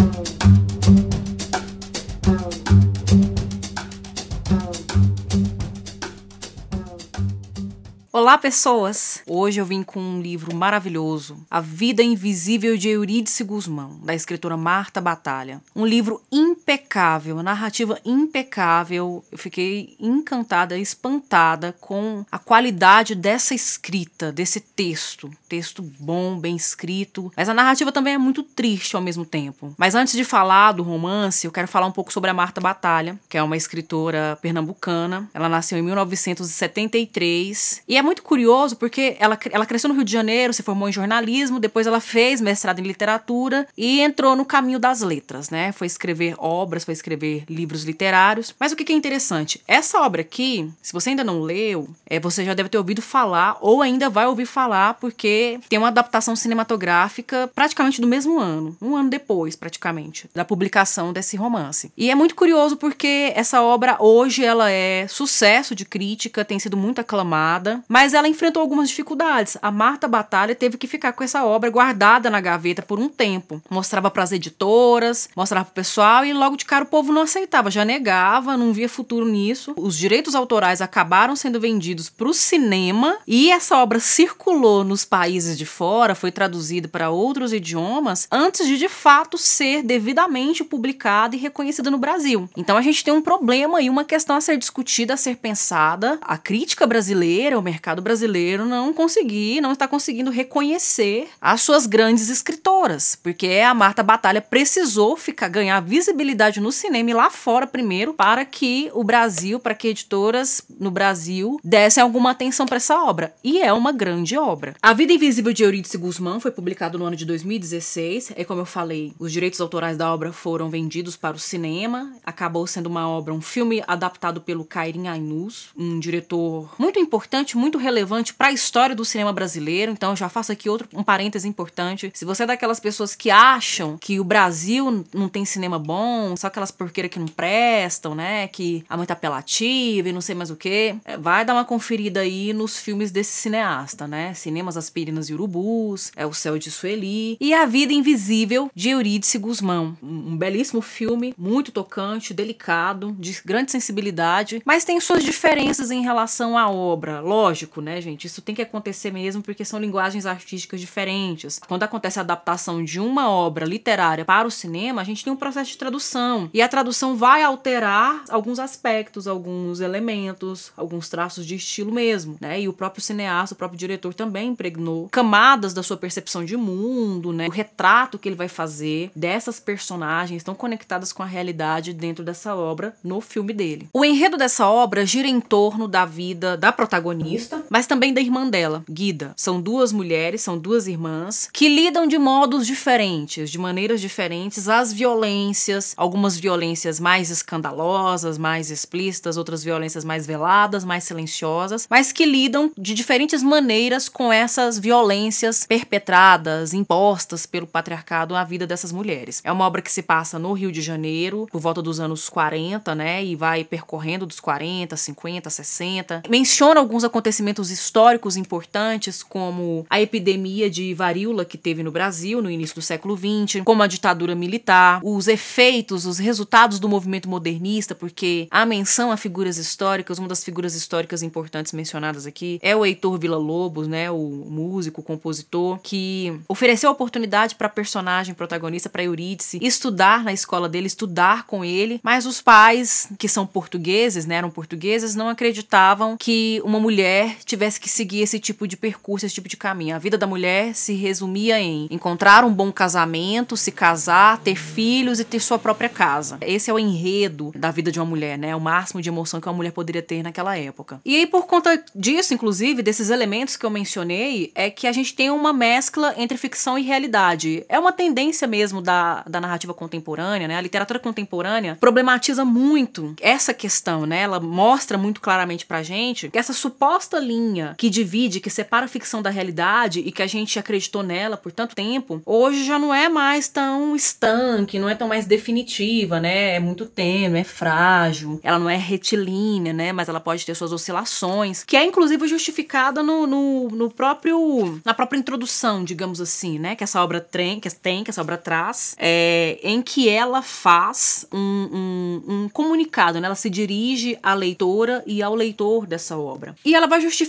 Thank you. Olá, pessoas! Hoje eu vim com um livro maravilhoso, A Vida Invisível de Eurídice Guzmão, da escritora Marta Batalha. Um livro impecável, narrativa impecável. Eu fiquei encantada, espantada com a qualidade dessa escrita, desse texto. Texto bom, bem escrito. Mas a narrativa também é muito triste ao mesmo tempo. Mas antes de falar do romance, eu quero falar um pouco sobre a Marta Batalha, que é uma escritora pernambucana. Ela nasceu em 1973 e é muito curioso porque ela, ela cresceu no Rio de Janeiro, se formou em jornalismo, depois ela fez mestrado em literatura e entrou no caminho das letras, né? Foi escrever obras, foi escrever livros literários. Mas o que é interessante? Essa obra aqui, se você ainda não leu, é, você já deve ter ouvido falar ou ainda vai ouvir falar porque tem uma adaptação cinematográfica praticamente do mesmo ano, um ano depois, praticamente, da publicação desse romance. E é muito curioso porque essa obra hoje ela é sucesso de crítica, tem sido muito aclamada, mas mas ela enfrentou algumas dificuldades. A Marta Batalha teve que ficar com essa obra guardada na gaveta por um tempo. Mostrava para as editoras, mostrava para o pessoal e logo de cara o povo não aceitava, já negava, não via futuro nisso. Os direitos autorais acabaram sendo vendidos para o cinema e essa obra circulou nos países de fora, foi traduzida para outros idiomas antes de de fato ser devidamente publicada e reconhecida no Brasil. Então a gente tem um problema e uma questão a ser discutida, a ser pensada. A crítica brasileira, o mercado mercado brasileiro não conseguir, não está conseguindo reconhecer as suas grandes escritoras, porque a Marta Batalha precisou ficar ganhar visibilidade no cinema e lá fora primeiro para que o Brasil, para que editoras no Brasil dessem alguma atenção para essa obra. E é uma grande obra. A Vida Invisível de Eurídice Guzmán foi publicado no ano de 2016. É como eu falei, os direitos autorais da obra foram vendidos para o cinema. Acabou sendo uma obra, um filme adaptado pelo Kairin Ainus, um diretor muito importante, muito relevante para a história do cinema brasileiro. Então, já faço aqui outro um parêntese importante. Se você é daquelas pessoas que acham que o Brasil não tem cinema bom, só aquelas porqueiras que não prestam, né? Que há muito apelativa e não sei mais o que, é, vai dar uma conferida aí nos filmes desse cineasta, né? Cinemas Aspirinas e Urubus, É o Céu de Sueli e A Vida Invisível de Eurídice Guzmão. Um belíssimo filme, muito tocante, delicado, de grande sensibilidade, mas tem suas diferenças em relação à obra. Lógico, lógico, né, gente? Isso tem que acontecer mesmo porque são linguagens artísticas diferentes. Quando acontece a adaptação de uma obra literária para o cinema, a gente tem um processo de tradução. E a tradução vai alterar alguns aspectos, alguns elementos, alguns traços de estilo mesmo, né? E o próprio cineasta, o próprio diretor também impregnou camadas da sua percepção de mundo, né? O retrato que ele vai fazer dessas personagens estão conectadas com a realidade dentro dessa obra no filme dele. O enredo dessa obra gira em torno da vida da protagonista, mas também da irmã dela, Guida. São duas mulheres, são duas irmãs, que lidam de modos diferentes, de maneiras diferentes, às violências, algumas violências mais escandalosas, mais explícitas, outras violências mais veladas, mais silenciosas, mas que lidam de diferentes maneiras com essas violências perpetradas, impostas pelo patriarcado à vida dessas mulheres. É uma obra que se passa no Rio de Janeiro, por volta dos anos 40, né, e vai percorrendo dos 40, 50, 60. Menciona alguns acontecimentos acontecimentos históricos importantes, como a epidemia de varíola que teve no Brasil no início do século XX, como a ditadura militar, os efeitos, os resultados do movimento modernista, porque a menção a figuras históricas, uma das figuras históricas importantes mencionadas aqui é o Heitor Villa-Lobos, né, o músico, compositor, que ofereceu a oportunidade para a personagem protagonista, para Eurídice, estudar na escola dele, estudar com ele, mas os pais, que são portugueses, né, eram portugueses, não acreditavam que uma mulher tivesse que seguir esse tipo de percurso, esse tipo de caminho. A vida da mulher se resumia em encontrar um bom casamento, se casar, ter filhos e ter sua própria casa. Esse é o enredo da vida de uma mulher, né? O máximo de emoção que uma mulher poderia ter naquela época. E aí, por conta disso, inclusive, desses elementos que eu mencionei, é que a gente tem uma mescla entre ficção e realidade. É uma tendência mesmo da, da narrativa contemporânea, né? A literatura contemporânea problematiza muito essa questão, né? Ela mostra muito claramente pra gente que essa suposta linha que divide, que separa a ficção da realidade e que a gente acreditou nela por tanto tempo, hoje já não é mais tão estanque, não é tão mais definitiva, né? É muito tênue, é frágil, ela não é retilínea, né? Mas ela pode ter suas oscilações, que é inclusive justificada no, no, no próprio na própria introdução, digamos assim, né? Que essa obra tem, que tem, que essa obra traz, é, em que ela faz um, um, um comunicado, né? Ela se dirige à leitora e ao leitor dessa obra. E ela vai justificar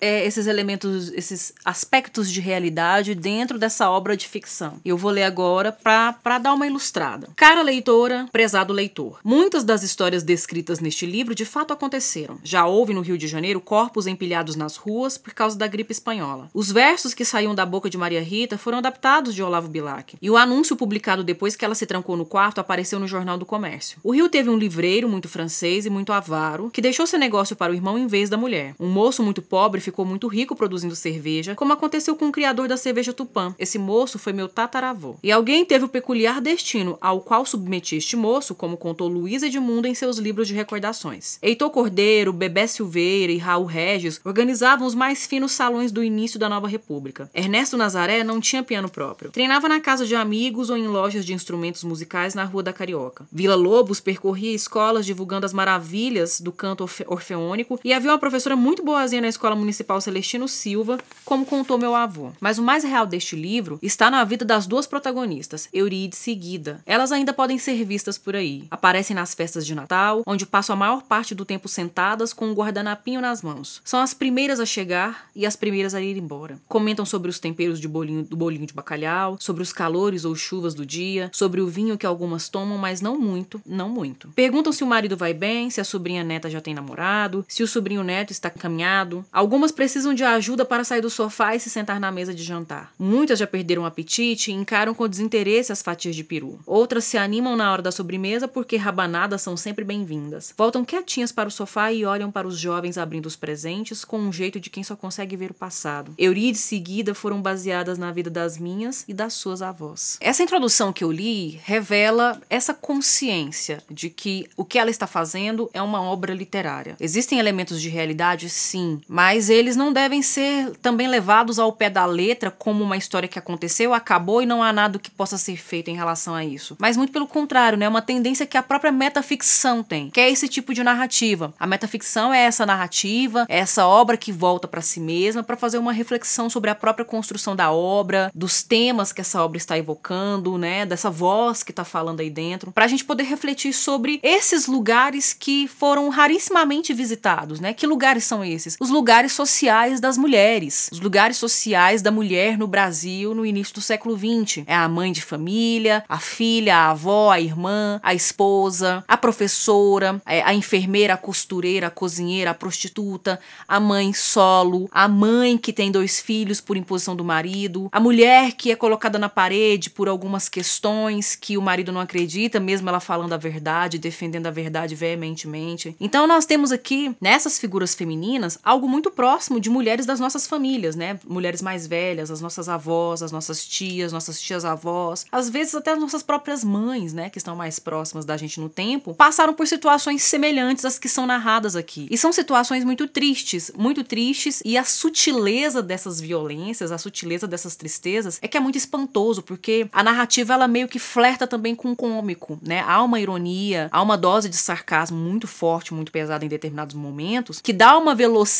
é, esses elementos, esses aspectos de realidade dentro dessa obra de ficção. Eu vou ler agora para dar uma ilustrada. Cara leitora, prezado leitor. Muitas das histórias descritas neste livro de fato aconteceram. Já houve no Rio de Janeiro corpos empilhados nas ruas por causa da gripe espanhola. Os versos que saíam da boca de Maria Rita foram adaptados de Olavo Bilac. E o anúncio publicado depois que ela se trancou no quarto apareceu no Jornal do Comércio. O Rio teve um livreiro muito francês e muito avaro que deixou seu negócio para o irmão em vez da mulher. Um moço muito pobre ficou muito rico produzindo cerveja, como aconteceu com o criador da cerveja Tupã. Esse moço foi meu tataravô. E alguém teve o peculiar destino ao qual submeti este moço, como contou Luiz Edmundo em seus livros de recordações. Heitor Cordeiro, Bebé Silveira e Raul Regis organizavam os mais finos salões do início da nova república. Ernesto Nazaré não tinha piano próprio. Treinava na casa de amigos ou em lojas de instrumentos musicais na Rua da Carioca. Vila Lobos percorria escolas divulgando as maravilhas do canto orfe orfeônico e havia uma professora muito boazinha na Escola Municipal Celestino Silva, como contou meu avô. Mas o mais real deste livro está na vida das duas protagonistas, Eurídice e Guida. Elas ainda podem ser vistas por aí. Aparecem nas festas de Natal, onde passam a maior parte do tempo sentadas com um guardanapinho nas mãos. São as primeiras a chegar e as primeiras a ir embora. Comentam sobre os temperos bolinho, do bolinho de bacalhau, sobre os calores ou chuvas do dia, sobre o vinho que algumas tomam, mas não muito, não muito. Perguntam se o marido vai bem, se a sobrinha neta já tem namorado, se o sobrinho neto está caminhado. Algumas precisam de ajuda para sair do sofá e se sentar na mesa de jantar. Muitas já perderam o apetite e encaram com desinteresse as fatias de peru. Outras se animam na hora da sobremesa porque rabanadas são sempre bem-vindas. Voltam quietinhas para o sofá e olham para os jovens abrindo os presentes com um jeito de quem só consegue ver o passado. Eurídice e Guida foram baseadas na vida das minhas e das suas avós. Essa introdução que eu li revela essa consciência de que o que ela está fazendo é uma obra literária. Existem elementos de realidade, sim, mas eles não devem ser também levados ao pé da letra como uma história que aconteceu, acabou e não há nada que possa ser feito em relação a isso. Mas muito pelo contrário, né? É uma tendência que a própria metaficção tem, que é esse tipo de narrativa. A metaficção é essa narrativa, é essa obra que volta para si mesma para fazer uma reflexão sobre a própria construção da obra, dos temas que essa obra está evocando, né? Dessa voz que está falando aí dentro, para a gente poder refletir sobre esses lugares que foram rarissimamente visitados, né? Que lugares são esses? Os lugares sociais das mulheres, os lugares sociais da mulher no Brasil no início do século XX. É a mãe de família, a filha, a avó, a irmã, a esposa, a professora, é, a enfermeira, a costureira, a cozinheira, a prostituta, a mãe solo, a mãe que tem dois filhos por imposição do marido, a mulher que é colocada na parede por algumas questões que o marido não acredita, mesmo ela falando a verdade, defendendo a verdade veementemente. Então nós temos aqui nessas figuras femininas algo muito próximo de mulheres das nossas famílias, né? Mulheres mais velhas, as nossas avós, as nossas tias, nossas tias avós, às vezes até as nossas próprias mães, né, que estão mais próximas da gente no tempo, passaram por situações semelhantes às que são narradas aqui. E são situações muito tristes, muito tristes, e a sutileza dessas violências, a sutileza dessas tristezas é que é muito espantoso, porque a narrativa ela meio que flerta também com o cômico, né? Há uma ironia, há uma dose de sarcasmo muito forte, muito pesada em determinados momentos, que dá uma velocidade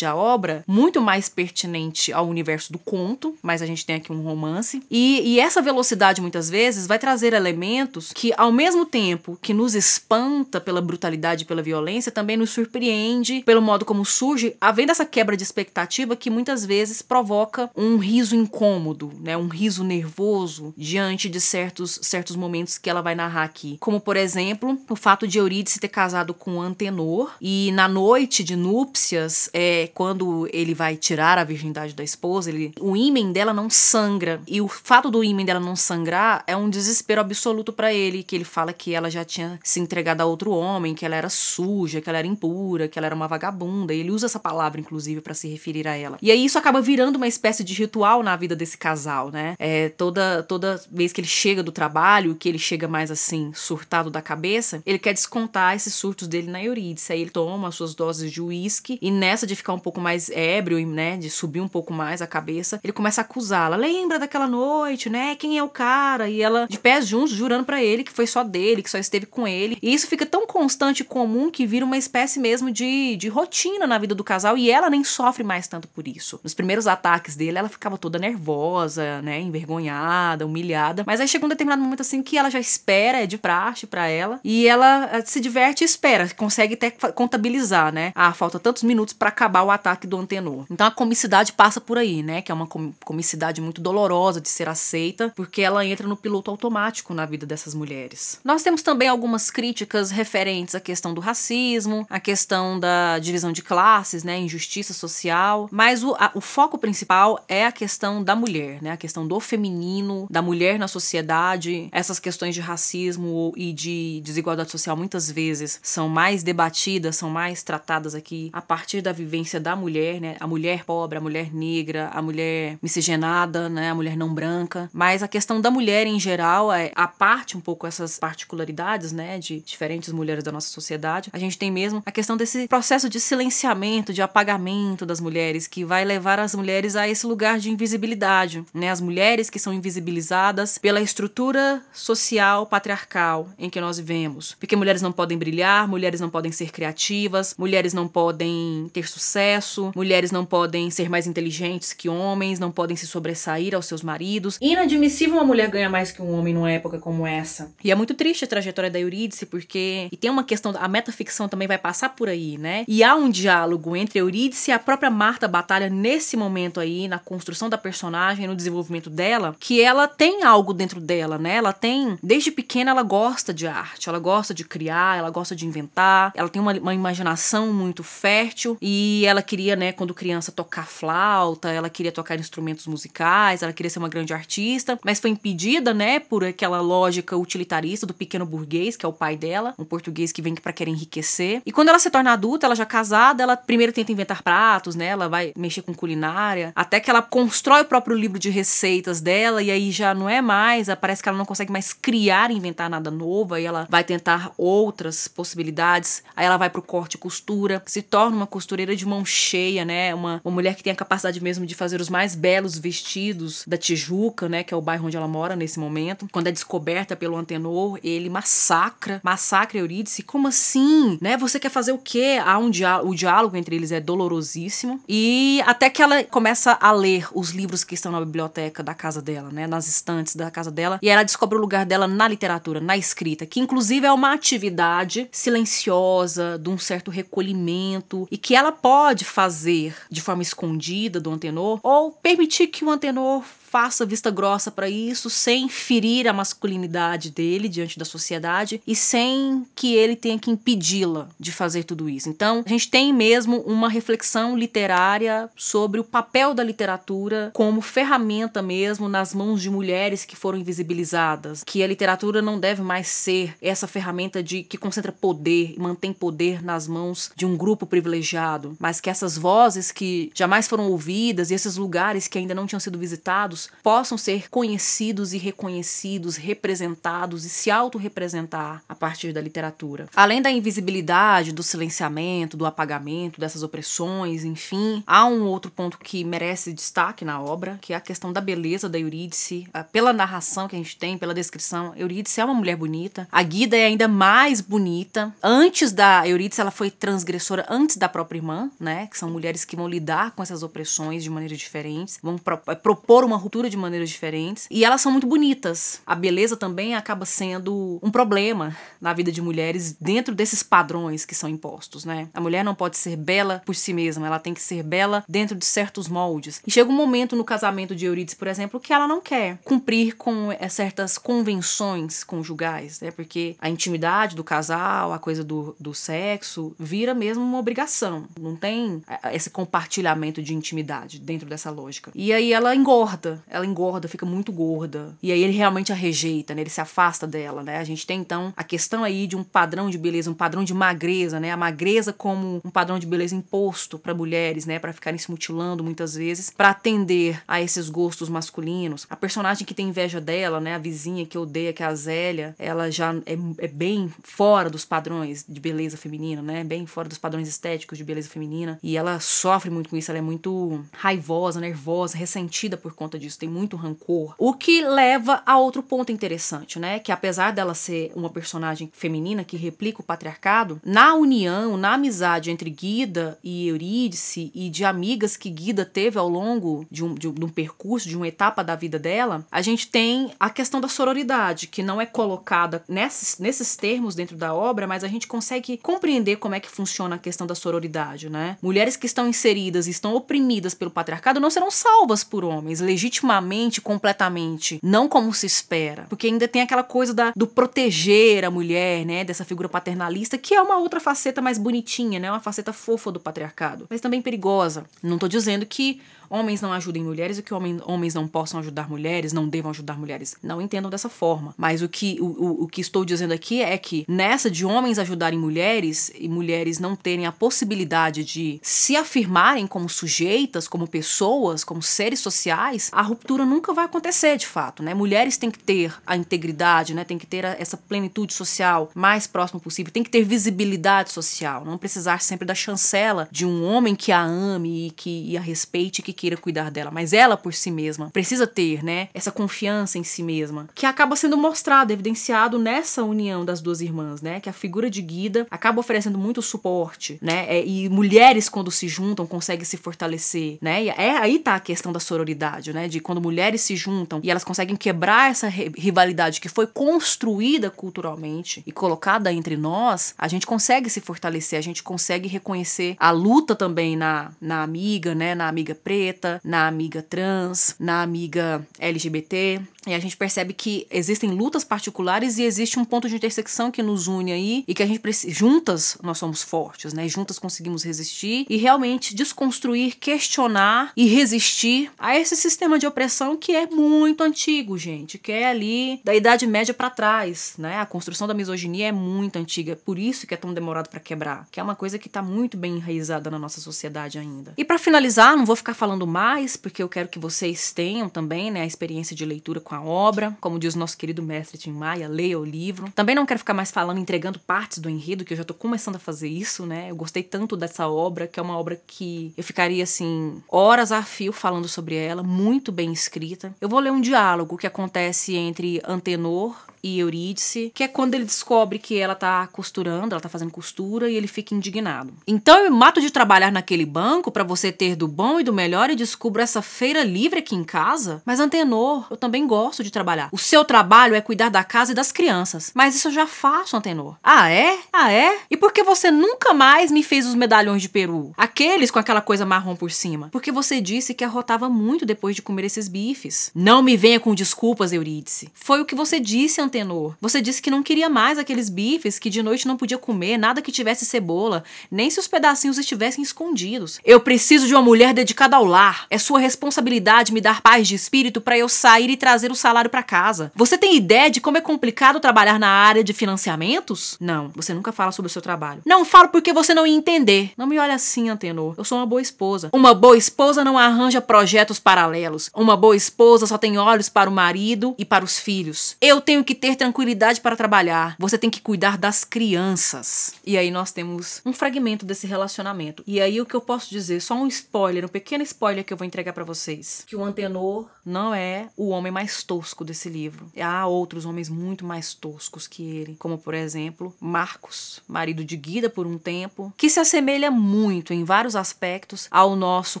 à obra muito mais pertinente ao universo do conto, mas a gente tem aqui um romance. E, e essa velocidade, muitas vezes, vai trazer elementos que, ao mesmo tempo que nos espanta pela brutalidade e pela violência, também nos surpreende pelo modo como surge, havendo essa quebra de expectativa que muitas vezes provoca um riso incômodo, né? um riso nervoso diante de certos, certos momentos que ela vai narrar aqui. Como, por exemplo, o fato de Eurídice ter casado com Antenor e na noite de núpcias, é, quando ele vai tirar a virgindade da esposa, ele, o ímen dela não sangra. E o fato do ímen dela não sangrar é um desespero absoluto para ele, que ele fala que ela já tinha se entregado a outro homem, que ela era suja, que ela era impura, que ela era uma vagabunda. E ele usa essa palavra, inclusive, para se referir a ela. E aí isso acaba virando uma espécie de ritual na vida desse casal, né? É, toda, toda vez que ele chega do trabalho, que ele chega mais assim, surtado da cabeça, ele quer descontar esses surtos dele na Eurídice. Aí ele toma as suas doses de uísque e nessa de ficar um pouco mais ébrio, né, de subir um pouco mais a cabeça, ele começa a acusá-la. Lembra daquela noite, né? Quem é o cara? E ela de pés juntos jurando para ele que foi só dele, que só esteve com ele. E isso fica tão constante e comum que vira uma espécie mesmo de, de rotina na vida do casal e ela nem sofre mais tanto por isso. Nos primeiros ataques dele, ela ficava toda nervosa, né, envergonhada, humilhada, mas aí chega um determinado momento assim que ela já espera, é de praxe para ela, e ela eh, se diverte e espera, consegue até contabilizar, né? Ah, falta tantos minutos para acabar o ataque do antenor. Então a comicidade passa por aí, né, que é uma comicidade muito dolorosa de ser aceita, porque ela entra no piloto automático na vida dessas mulheres. Nós temos também algumas críticas referentes à questão do racismo, à questão da divisão de classes, né, injustiça social, mas o, a, o foco principal é a questão da mulher, né, a questão do feminino, da mulher na sociedade. Essas questões de racismo e de desigualdade social muitas vezes são mais debatidas, são mais tratadas aqui a partir da vivência da mulher, né, a mulher pobre, a mulher negra, a mulher miscigenada, né, a mulher não branca. Mas a questão da mulher em geral é a parte um pouco essas particularidades, né, de diferentes mulheres da nossa sociedade. A gente tem mesmo a questão desse processo de silenciamento, de apagamento das mulheres que vai levar as mulheres a esse lugar de invisibilidade, né? As mulheres que são invisibilizadas pela estrutura social patriarcal em que nós vivemos. Porque mulheres não podem brilhar, mulheres não podem ser criativas, mulheres não podem ter sucesso, mulheres não podem ser mais inteligentes que homens, não podem se sobressair aos seus maridos. Inadmissível uma mulher ganhar mais que um homem numa época como essa. E é muito triste a trajetória da Eurídice, porque e tem uma questão, a metaficção também vai passar por aí, né? E há um diálogo entre Eurídice e a própria Marta Batalha nesse momento aí, na construção da personagem, no desenvolvimento dela, que ela tem algo dentro dela, né? Ela tem, desde pequena, ela gosta de arte, ela gosta de criar, ela gosta de inventar, ela tem uma, uma imaginação muito fértil e ela queria, né, quando criança, tocar flauta, ela queria tocar instrumentos musicais, ela queria ser uma grande artista, mas foi impedida, né, por aquela lógica utilitarista do pequeno burguês, que é o pai dela, um português que vem para querer enriquecer. E quando ela se torna adulta, ela já casada, ela primeiro tenta inventar pratos, né? Ela vai mexer com culinária, até que ela constrói o próprio livro de receitas dela e aí já não é mais, parece que ela não consegue mais criar, inventar nada novo, aí ela vai tentar outras possibilidades. Aí ela vai pro corte e costura, se torna uma costureira de mão cheia, né? Uma, uma mulher que tem a capacidade mesmo de fazer os mais belos vestidos da Tijuca, né, que é o bairro onde ela mora nesse momento. Quando é descoberta pelo Antenor, ele massacra, massacra Eurídice. Como assim? Né? Você quer fazer o quê? Há um diálogo, o diálogo entre eles é dolorosíssimo. E até que ela começa a ler os livros que estão na biblioteca da casa dela, né, nas estantes da casa dela, e ela descobre o lugar dela na literatura, na escrita, que inclusive é uma atividade silenciosa, de um certo recolhimento e que ela pode fazer de forma escondida do Antenor ou permitir que o Antenor faça vista grossa para isso, sem ferir a masculinidade dele diante da sociedade e sem que ele tenha que impedi-la de fazer tudo isso. Então, a gente tem mesmo uma reflexão literária sobre o papel da literatura como ferramenta mesmo nas mãos de mulheres que foram invisibilizadas, que a literatura não deve mais ser essa ferramenta de que concentra poder e mantém poder nas mãos de um grupo privilegiado, mas que essas vozes que jamais foram ouvidas e esses lugares que ainda não tinham sido visitados possam ser conhecidos e reconhecidos, representados e se autorrepresentar a partir da literatura. Além da invisibilidade, do silenciamento, do apagamento dessas opressões, enfim, há um outro ponto que merece destaque na obra, que é a questão da beleza da Eurídice. Ah, pela narração que a gente tem, pela descrição, Eurídice é uma mulher bonita. A Guida é ainda mais bonita. Antes da Eurídice, ela foi transgressora antes da própria irmã, né? Que são mulheres que vão lidar com essas opressões de maneiras diferentes, vão propor uma ruptura de maneiras diferentes. E elas são muito bonitas. A beleza também acaba sendo um problema na vida de mulheres dentro desses padrões que são impostos, né? A mulher não pode ser bela por si mesma, ela tem que ser bela dentro de certos moldes. E chega um momento no casamento de Eurídice, por exemplo, que ela não quer cumprir com eh, certas convenções conjugais, né? Porque a intimidade do casal, a coisa do, do sexo, vira mesmo uma obrigação. Não tem eh, esse compartilhamento de intimidade dentro dessa lógica. E aí ela engorda, ela engorda, fica muito gorda. E aí ele realmente a rejeita, né? Ele se afasta dela, né? A gente tem então a questão aí de um padrão de beleza, um padrão de magreza, né? A magreza como um padrão de beleza imposto para mulheres, né? Para ficarem se mutilando muitas vezes, para atender a esses gostos masculinos. A personagem que tem inveja dela, né? A vizinha que odeia, que é a Zélia, ela já é, é bem fora dos padrões de beleza feminina, né? Bem fora dos padrões estéticos de, beleza feminina e ela sofre muito com isso, ela é muito raivosa, nervosa, ressentida por conta disso, tem muito rancor. O que leva a outro ponto interessante, né? Que apesar dela ser uma personagem feminina que replica o patriarcado, na união, na amizade entre Guida e Eurídice e de amigas que Guida teve ao longo de um, de um percurso, de uma etapa da vida dela, a gente tem a questão da sororidade, que não é colocada nesses, nesses termos dentro da obra, mas a gente consegue compreender como é que funciona a questão da sororidade, né? Mulheres que estão inseridas e estão oprimidas pelo patriarcado não serão salvas por homens, legitimamente, completamente, não como se espera. Porque ainda tem aquela coisa da, do proteger a mulher, né? Dessa figura paternalista, que é uma outra faceta mais bonitinha, né? Uma faceta fofa do patriarcado, mas também perigosa. Não tô dizendo que homens não ajudem mulheres e que homem, homens não possam ajudar mulheres, não devam ajudar mulheres. Não entendam dessa forma. Mas o que, o, o, o que estou dizendo aqui é que nessa de homens ajudarem mulheres e mulheres não terem a possibilidade de se afirmarem como sujeitas, como pessoas, como seres sociais, a ruptura nunca vai acontecer de fato, né? Mulheres têm que ter a integridade, né? Tem que ter essa plenitude social mais próxima possível, tem que ter visibilidade social, não precisar sempre da chancela de um homem que a ame e que e a respeite, que queira cuidar dela, mas ela por si mesma precisa ter, né, essa confiança em si mesma, que acaba sendo mostrado, evidenciado nessa união das duas irmãs, né, que a figura de Guida acaba oferecendo muito suporte, né, é, e mulheres quando se juntam conseguem se fortalecer, né, e é aí tá a questão da sororidade, né, de quando mulheres se juntam e elas conseguem quebrar essa rivalidade que foi construída culturalmente e colocada entre nós, a gente consegue se fortalecer, a gente consegue reconhecer a luta também na, na amiga, né, na amiga preta na amiga trans, na amiga LGBT, e a gente percebe que existem lutas particulares e existe um ponto de intersecção que nos une aí e que a gente precisa. Juntas nós somos fortes, né? Juntas conseguimos resistir e realmente desconstruir, questionar e resistir a esse sistema de opressão que é muito antigo, gente, que é ali da Idade Média para trás, né? A construção da misoginia é muito antiga, por isso que é tão demorado para quebrar, que é uma coisa que tá muito bem enraizada na nossa sociedade ainda. E para finalizar, não vou ficar falando mais, porque eu quero que vocês tenham também, né, a experiência de leitura com a obra, como diz o nosso querido mestre Tim Maia, leia o livro. Também não quero ficar mais falando, entregando partes do enredo, que eu já tô começando a fazer isso, né? Eu gostei tanto dessa obra, que é uma obra que eu ficaria assim, horas a fio falando sobre ela, muito bem escrita. Eu vou ler um diálogo que acontece entre Antenor e Eurídice, que é quando ele descobre que ela tá costurando, ela tá fazendo costura e ele fica indignado. Então eu mato de trabalhar naquele banco para você ter do bom e do melhor e descubro essa feira livre aqui em casa? Mas Antenor, eu também gosto de trabalhar. O seu trabalho é cuidar da casa e das crianças. Mas isso eu já faço, Antenor. Ah, é? Ah, é? E por que você nunca mais me fez os medalhões de peru? Aqueles com aquela coisa marrom por cima. Porque você disse que arrotava muito depois de comer esses bifes. Não me venha com desculpas, Eurídice. Foi o que você disse, Antenor Antenor. Você disse que não queria mais aqueles bifes que de noite não podia comer, nada que tivesse cebola, nem se os pedacinhos estivessem escondidos. Eu preciso de uma mulher dedicada ao lar. É sua responsabilidade me dar paz de espírito para eu sair e trazer o salário para casa. Você tem ideia de como é complicado trabalhar na área de financiamentos? Não, você nunca fala sobre o seu trabalho. Não falo porque você não ia entender. Não me olha assim, Antenor. Eu sou uma boa esposa. Uma boa esposa não arranja projetos paralelos. Uma boa esposa só tem olhos para o marido e para os filhos. Eu tenho que ter ter tranquilidade para trabalhar, você tem que cuidar das crianças. E aí nós temos um fragmento desse relacionamento. E aí o que eu posso dizer, só um spoiler, um pequeno spoiler que eu vou entregar para vocês, que o Antenor não é o homem mais tosco desse livro. Há outros homens muito mais toscos que ele, como por exemplo, Marcos, marido de Guida por um tempo, que se assemelha muito em vários aspectos ao nosso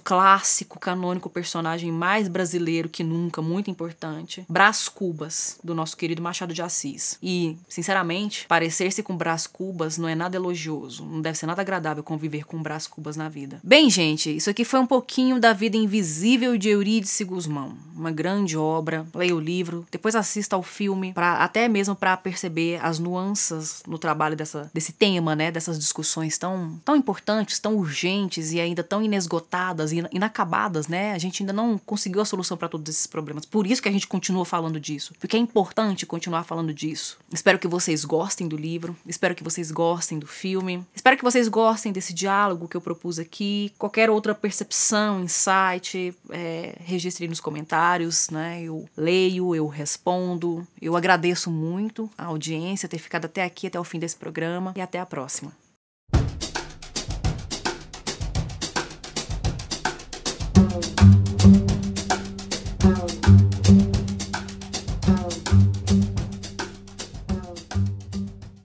clássico canônico personagem mais brasileiro que nunca, muito importante, Brás Cubas, do nosso querido Machado de Assis. E, sinceramente, parecer-se com Brás Cubas não é nada elogioso, não deve ser nada agradável conviver com Brás Cubas na vida. Bem, gente, isso aqui foi um pouquinho da vida invisível de Eurídice Guzmão, uma grande obra. Leia o livro, depois assista ao filme, para até mesmo para perceber as nuances no trabalho dessa, desse tema, né, dessas discussões tão, tão importantes, tão urgentes e ainda tão inesgotadas e inacabadas, né? A gente ainda não conseguiu a solução para todos esses problemas. Por isso que a gente continua falando disso, porque é importante continuar falando disso. Espero que vocês gostem do livro, espero que vocês gostem do filme, espero que vocês gostem desse diálogo que eu propus aqui. Qualquer outra percepção, insight, é, registre nos comentários, né? Eu leio, eu respondo. Eu agradeço muito a audiência ter ficado até aqui, até o fim desse programa e até a próxima.